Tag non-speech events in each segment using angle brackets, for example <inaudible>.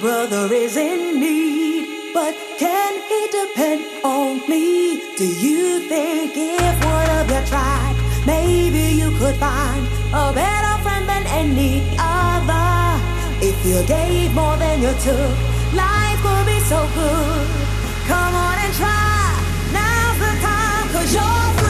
brother is in need, but can he depend on me? Do you think if one of you tried, maybe you could find a better friend than any other? If you gave more than you took, life would be so good. Come on and try. Now's the time, cause you're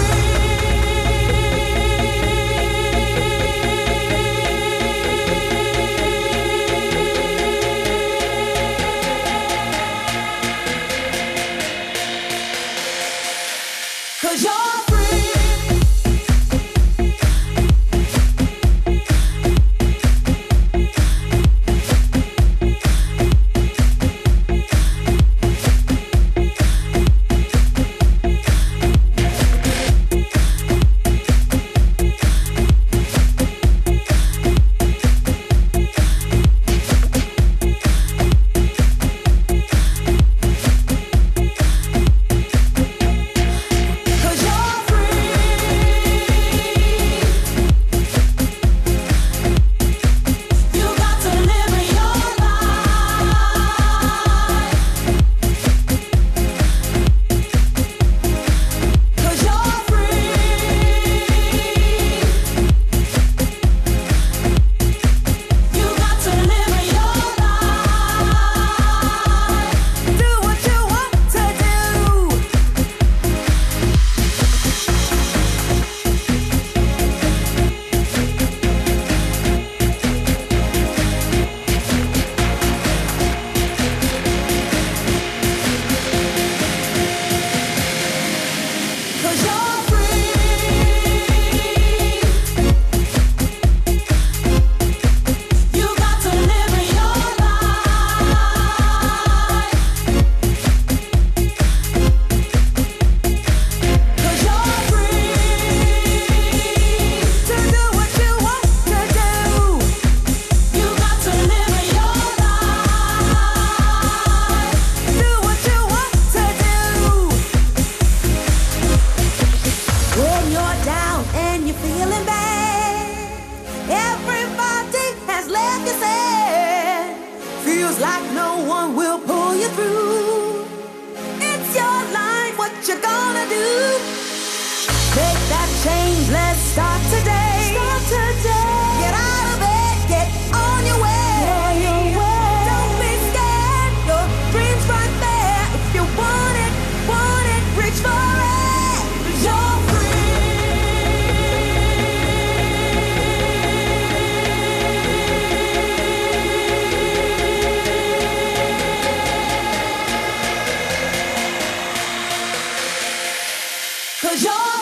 Cause you're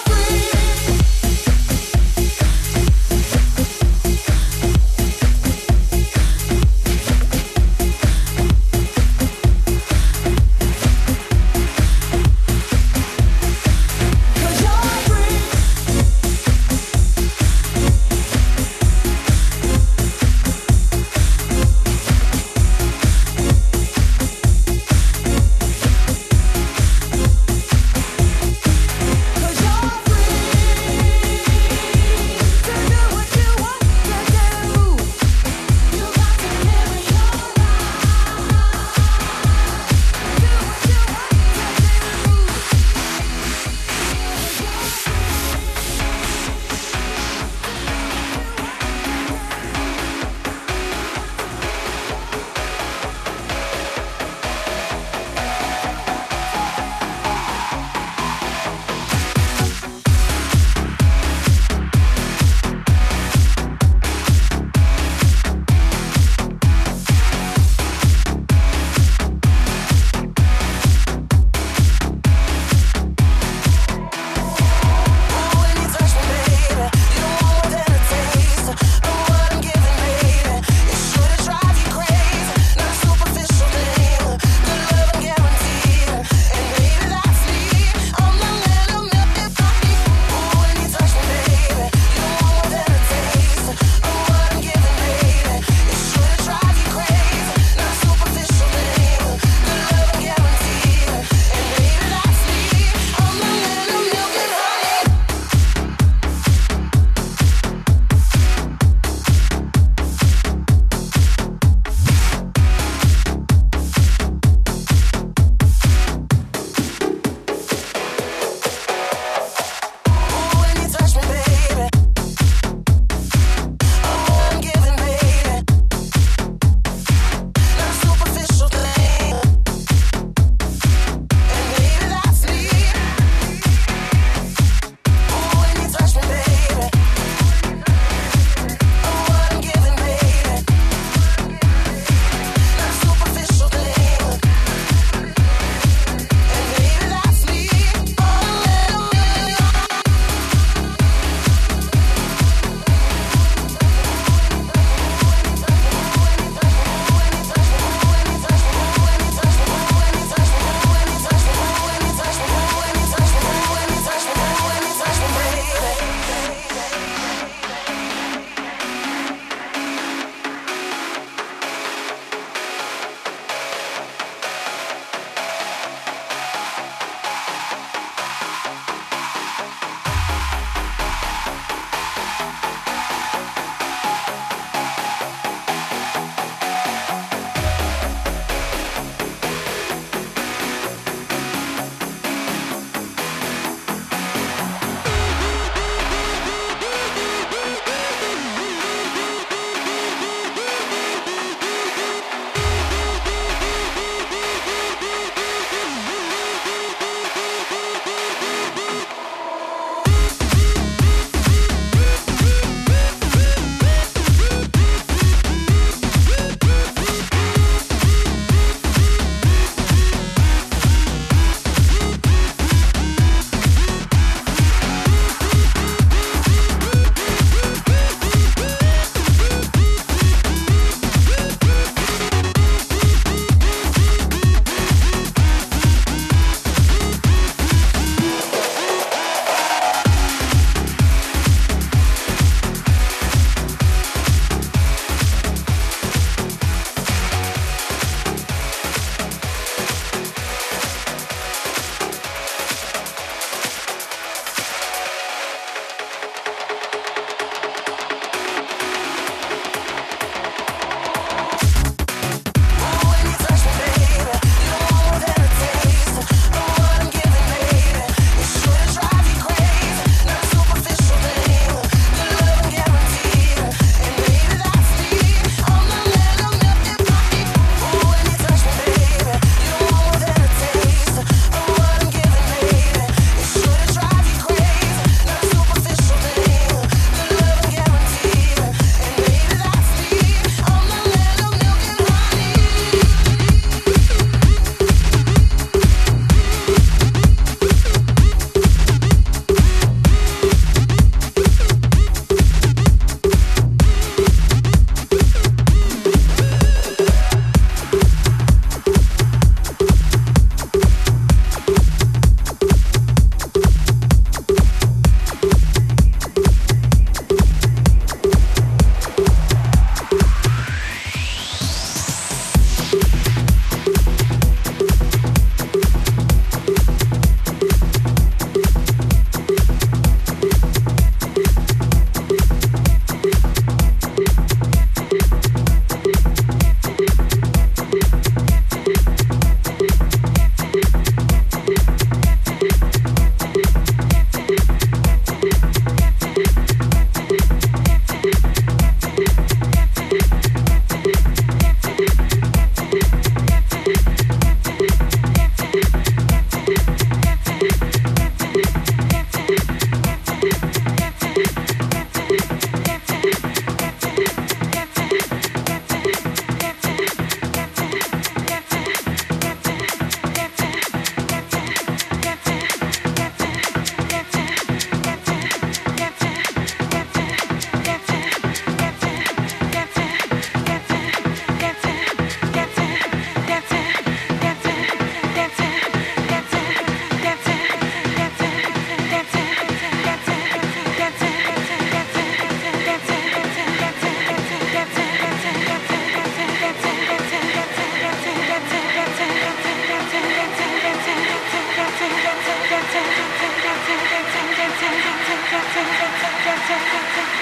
tchau, tchau.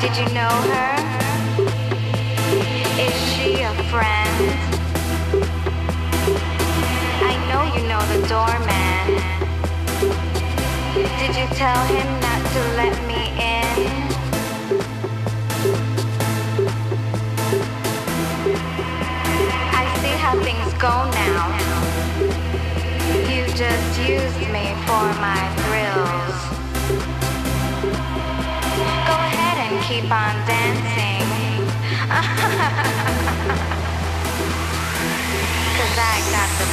Did you know her? Is she a friend? I know you know the doorman. Did you tell him not to let me in? I see how things go now. You just used me for my thrills. on dancing. <laughs> Cause I got the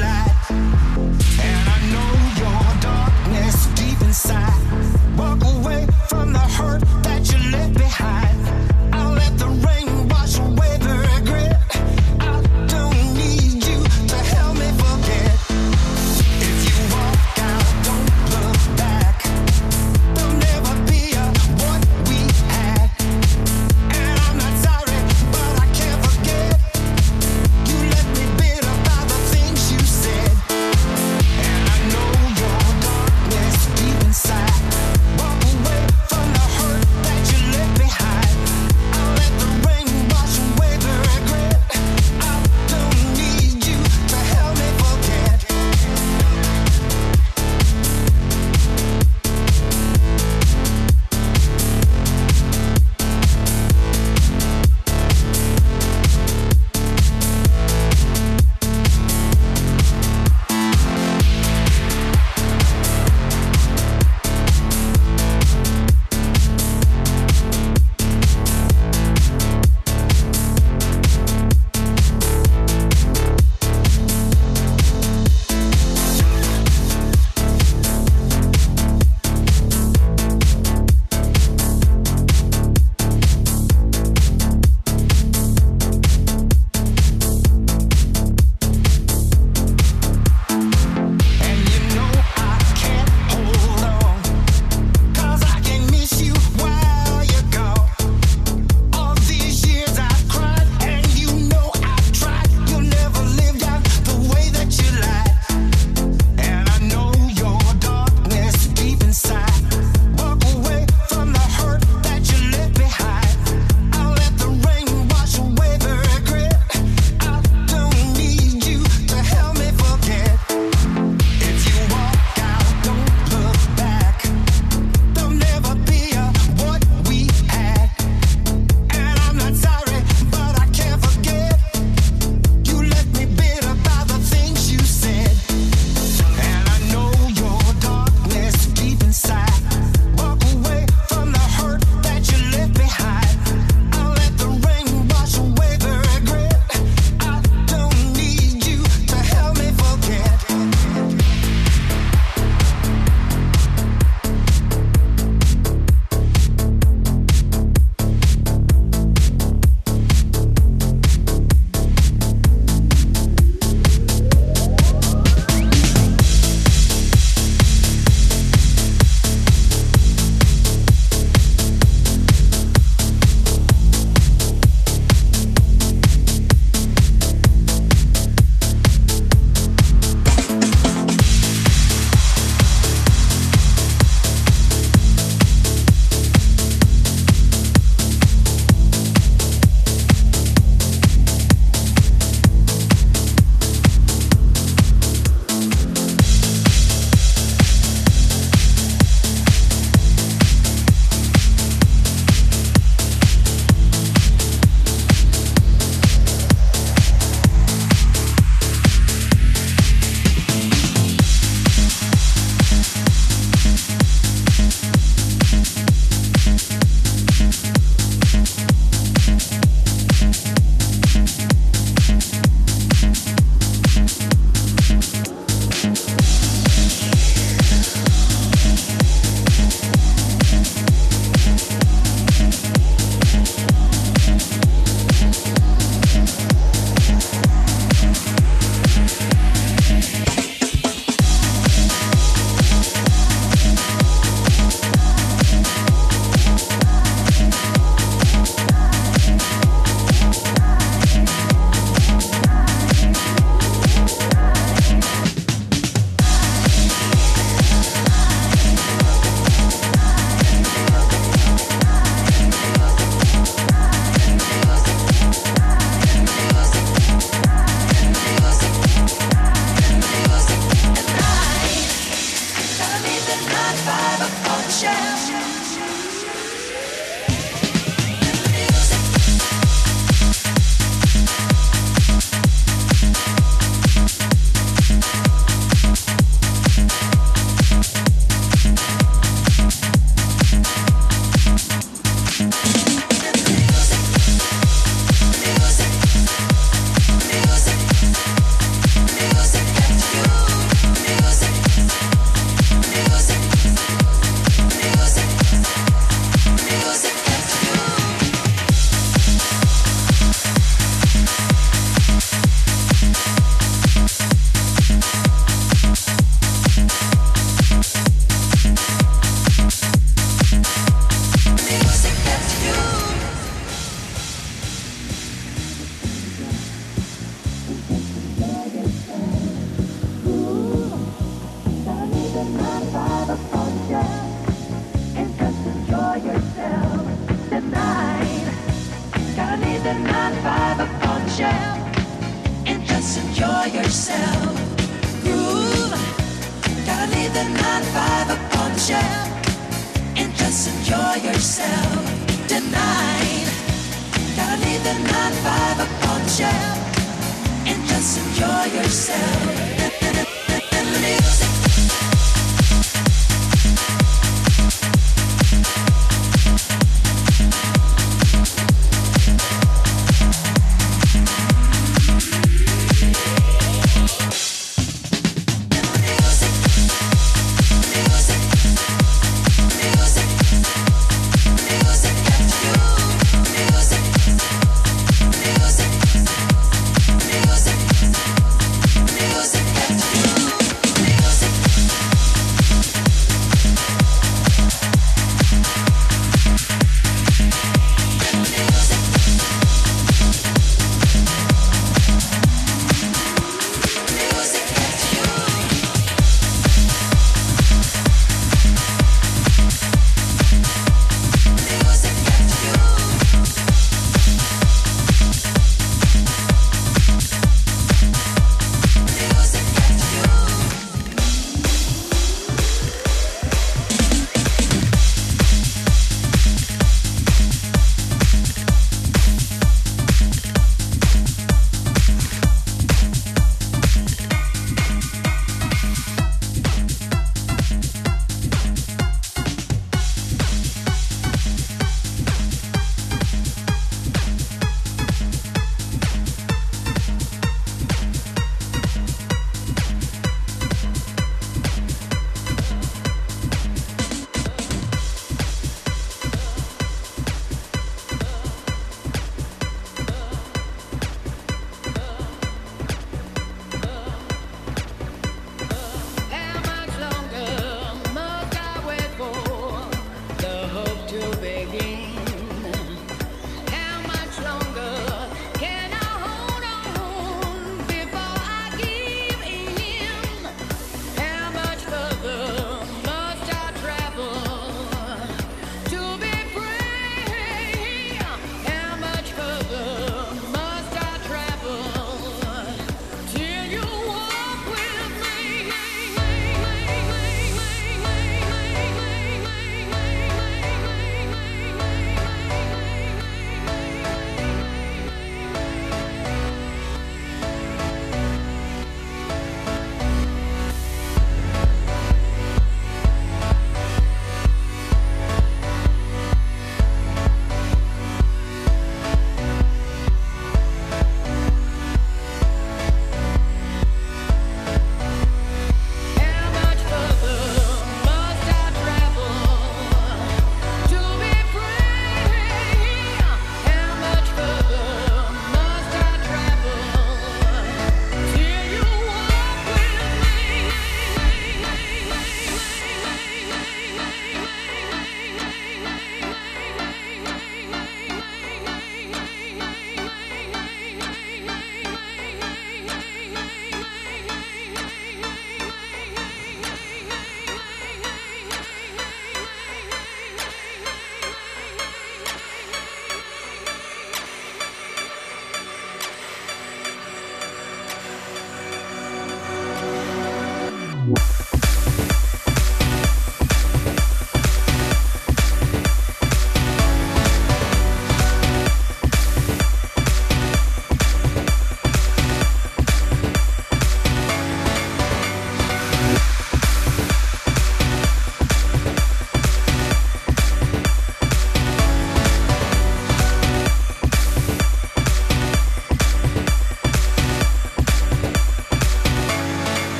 what